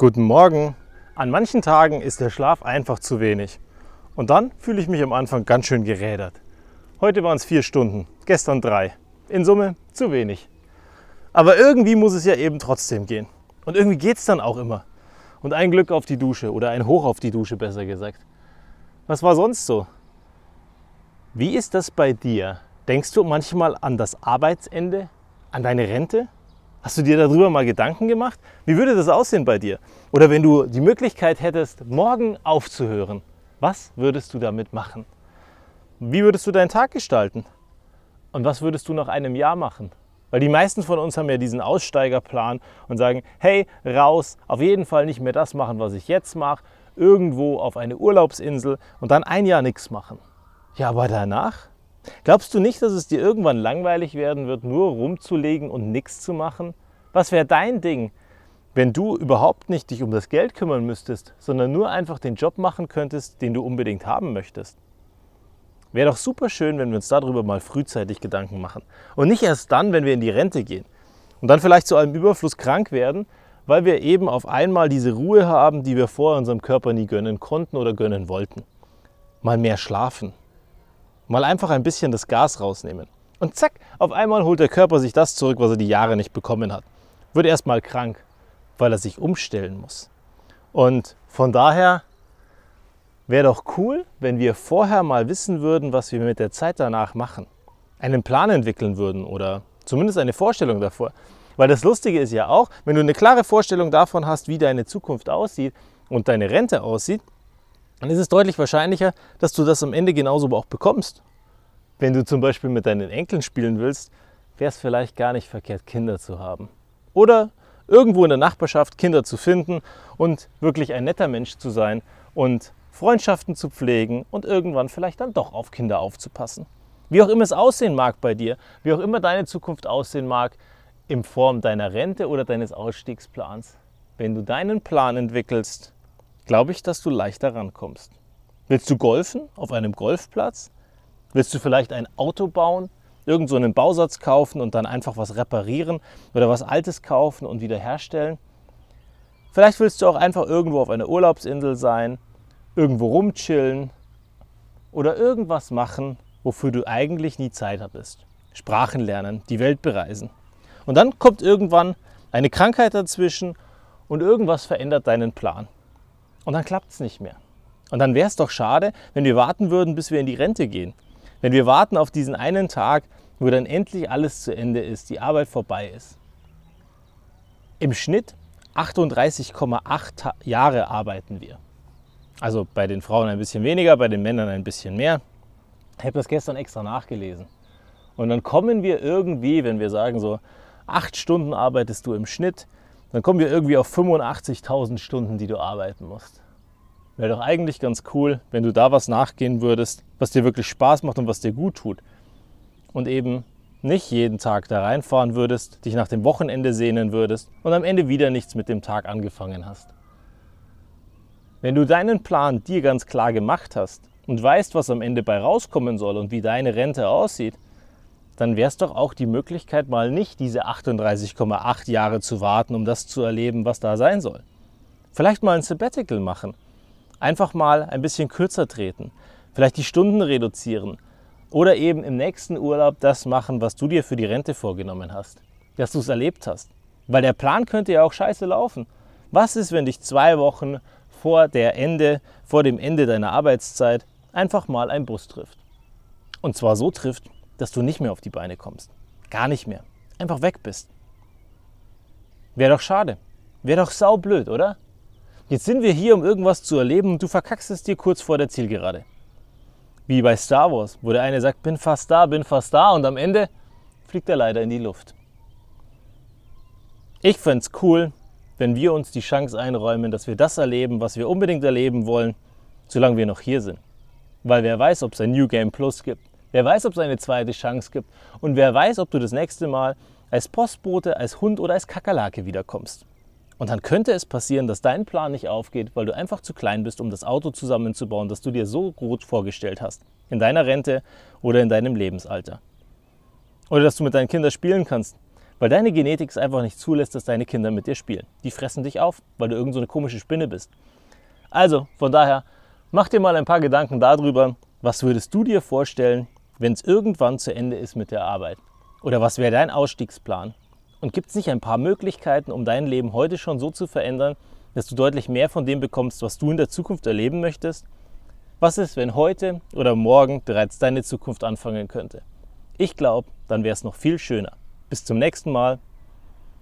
Guten Morgen. An manchen Tagen ist der Schlaf einfach zu wenig. Und dann fühle ich mich am Anfang ganz schön gerädert. Heute waren es vier Stunden, gestern drei. In Summe zu wenig. Aber irgendwie muss es ja eben trotzdem gehen. Und irgendwie geht es dann auch immer. Und ein Glück auf die Dusche oder ein Hoch auf die Dusche besser gesagt. Was war sonst so? Wie ist das bei dir? Denkst du manchmal an das Arbeitsende? An deine Rente? Hast du dir darüber mal Gedanken gemacht? Wie würde das aussehen bei dir? Oder wenn du die Möglichkeit hättest, morgen aufzuhören, was würdest du damit machen? Wie würdest du deinen Tag gestalten? Und was würdest du nach einem Jahr machen? Weil die meisten von uns haben ja diesen Aussteigerplan und sagen, hey, raus, auf jeden Fall nicht mehr das machen, was ich jetzt mache, irgendwo auf eine Urlaubsinsel und dann ein Jahr nichts machen. Ja, aber danach? Glaubst du nicht, dass es dir irgendwann langweilig werden wird, nur rumzulegen und nichts zu machen? Was wäre dein Ding, wenn du überhaupt nicht dich um das Geld kümmern müsstest, sondern nur einfach den Job machen könntest, den du unbedingt haben möchtest? Wäre doch super schön, wenn wir uns darüber mal frühzeitig Gedanken machen. Und nicht erst dann, wenn wir in die Rente gehen. Und dann vielleicht zu einem Überfluss krank werden, weil wir eben auf einmal diese Ruhe haben, die wir vor unserem Körper nie gönnen konnten oder gönnen wollten. Mal mehr schlafen, Mal einfach ein bisschen das Gas rausnehmen. Und zack, auf einmal holt der Körper sich das zurück, was er die Jahre nicht bekommen hat. Wird erstmal krank, weil er sich umstellen muss. Und von daher wäre doch cool, wenn wir vorher mal wissen würden, was wir mit der Zeit danach machen. Einen Plan entwickeln würden oder zumindest eine Vorstellung davor. Weil das Lustige ist ja auch, wenn du eine klare Vorstellung davon hast, wie deine Zukunft aussieht und deine Rente aussieht, dann ist es deutlich wahrscheinlicher, dass du das am Ende genauso auch bekommst. Wenn du zum Beispiel mit deinen Enkeln spielen willst, wäre es vielleicht gar nicht verkehrt, Kinder zu haben. Oder irgendwo in der Nachbarschaft Kinder zu finden und wirklich ein netter Mensch zu sein und Freundschaften zu pflegen und irgendwann vielleicht dann doch auf Kinder aufzupassen. Wie auch immer es aussehen mag bei dir, wie auch immer deine Zukunft aussehen mag, in Form deiner Rente oder deines Ausstiegsplans. Wenn du deinen Plan entwickelst, glaube ich, dass du leichter rankommst. Willst du golfen auf einem Golfplatz? Willst du vielleicht ein Auto bauen, irgend so einen Bausatz kaufen und dann einfach was reparieren oder was Altes kaufen und wieder herstellen? Vielleicht willst du auch einfach irgendwo auf einer Urlaubsinsel sein, irgendwo rumchillen oder irgendwas machen, wofür du eigentlich nie Zeit hattest. Sprachen lernen, die Welt bereisen. Und dann kommt irgendwann eine Krankheit dazwischen und irgendwas verändert deinen Plan. Und dann klappt es nicht mehr. Und dann wäre es doch schade, wenn wir warten würden, bis wir in die Rente gehen. Wenn wir warten auf diesen einen Tag, wo dann endlich alles zu Ende ist, die Arbeit vorbei ist. Im Schnitt 38,8 Jahre arbeiten wir. Also bei den Frauen ein bisschen weniger, bei den Männern ein bisschen mehr. Ich habe das gestern extra nachgelesen. Und dann kommen wir irgendwie, wenn wir sagen so, acht Stunden arbeitest du im Schnitt, dann kommen wir irgendwie auf 85.000 Stunden, die du arbeiten musst. Wäre doch eigentlich ganz cool, wenn du da was nachgehen würdest, was dir wirklich Spaß macht und was dir gut tut. Und eben nicht jeden Tag da reinfahren würdest, dich nach dem Wochenende sehnen würdest und am Ende wieder nichts mit dem Tag angefangen hast. Wenn du deinen Plan dir ganz klar gemacht hast und weißt, was am Ende bei rauskommen soll und wie deine Rente aussieht, dann wäre es doch auch die Möglichkeit, mal nicht diese 38,8 Jahre zu warten, um das zu erleben, was da sein soll. Vielleicht mal ein Sabbatical machen. Einfach mal ein bisschen kürzer treten. Vielleicht die Stunden reduzieren. Oder eben im nächsten Urlaub das machen, was du dir für die Rente vorgenommen hast. Dass du es erlebt hast. Weil der Plan könnte ja auch scheiße laufen. Was ist, wenn dich zwei Wochen vor, der Ende, vor dem Ende deiner Arbeitszeit einfach mal ein Bus trifft? Und zwar so trifft, dass du nicht mehr auf die Beine kommst. Gar nicht mehr. Einfach weg bist. Wäre doch schade. Wäre doch saublöd, oder? Jetzt sind wir hier, um irgendwas zu erleben und du verkackst es dir kurz vor der Zielgerade. Wie bei Star Wars, wo der eine sagt, bin fast da, bin fast da und am Ende fliegt er leider in die Luft. Ich fände es cool, wenn wir uns die Chance einräumen, dass wir das erleben, was wir unbedingt erleben wollen, solange wir noch hier sind. Weil wer weiß, ob es ein New Game Plus gibt. Wer weiß, ob es eine zweite Chance gibt. Und wer weiß, ob du das nächste Mal als Postbote, als Hund oder als Kakerlake wiederkommst. Und dann könnte es passieren, dass dein Plan nicht aufgeht, weil du einfach zu klein bist, um das Auto zusammenzubauen, das du dir so gut vorgestellt hast. In deiner Rente oder in deinem Lebensalter. Oder dass du mit deinen Kindern spielen kannst, Weil deine Genetik es einfach nicht zulässt, dass deine Kinder mit dir spielen. Die fressen dich auf, weil du irgend so eine komische Spinne bist. Also, von daher, mach dir mal ein paar Gedanken darüber, was würdest du dir vorstellen, wenn es irgendwann zu Ende ist mit der Arbeit? Oder was wäre dein Ausstiegsplan? Und gibt es nicht ein paar Möglichkeiten, um dein Leben heute schon so zu verändern, dass du deutlich mehr von dem bekommst, was du in der Zukunft erleben möchtest? Was ist, wenn heute oder morgen bereits deine Zukunft anfangen könnte? Ich glaube, dann wäre es noch viel schöner. Bis zum nächsten Mal.